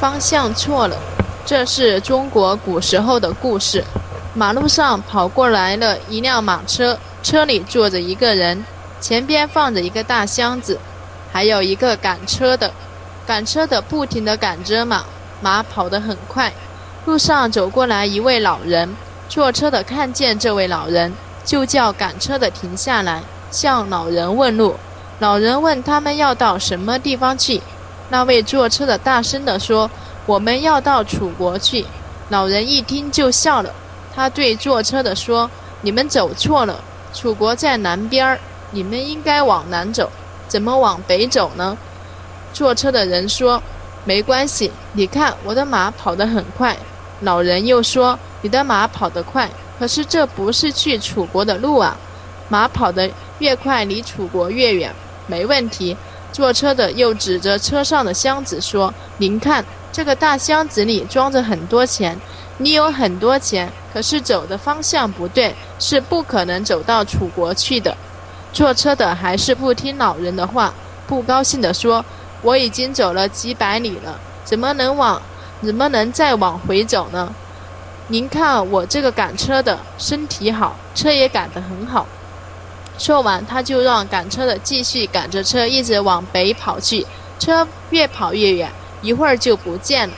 方向错了。这是中国古时候的故事。马路上跑过来了一辆马车，车里坐着一个人，前边放着一个大箱子，还有一个赶车的。赶车的不停地赶着马，马跑得很快。路上走过来一位老人，坐车的看见这位老人，就叫赶车的停下来，向老人问路。老人问他们要到什么地方去，那位坐车的大声地说：“我们要到楚国去。”老人一听就笑了，他对坐车的说：“你们走错了，楚国在南边儿，你们应该往南走，怎么往北走呢？”坐车的人说：“没关系，你看我的马跑得很快。”老人又说：“你的马跑得快，可是这不是去楚国的路啊！马跑得越快，离楚国越远。”没问题。坐车的又指着车上的箱子说：“您看，这个大箱子里装着很多钱。你有很多钱，可是走的方向不对，是不可能走到楚国去的。”坐车的还是不听老人的话，不高兴地说。我已经走了几百里了，怎么能往，怎么能再往回走呢？您看我这个赶车的身体好，车也赶得很好。说完，他就让赶车的继续赶着车，一直往北跑去。车越跑越远，一会儿就不见了。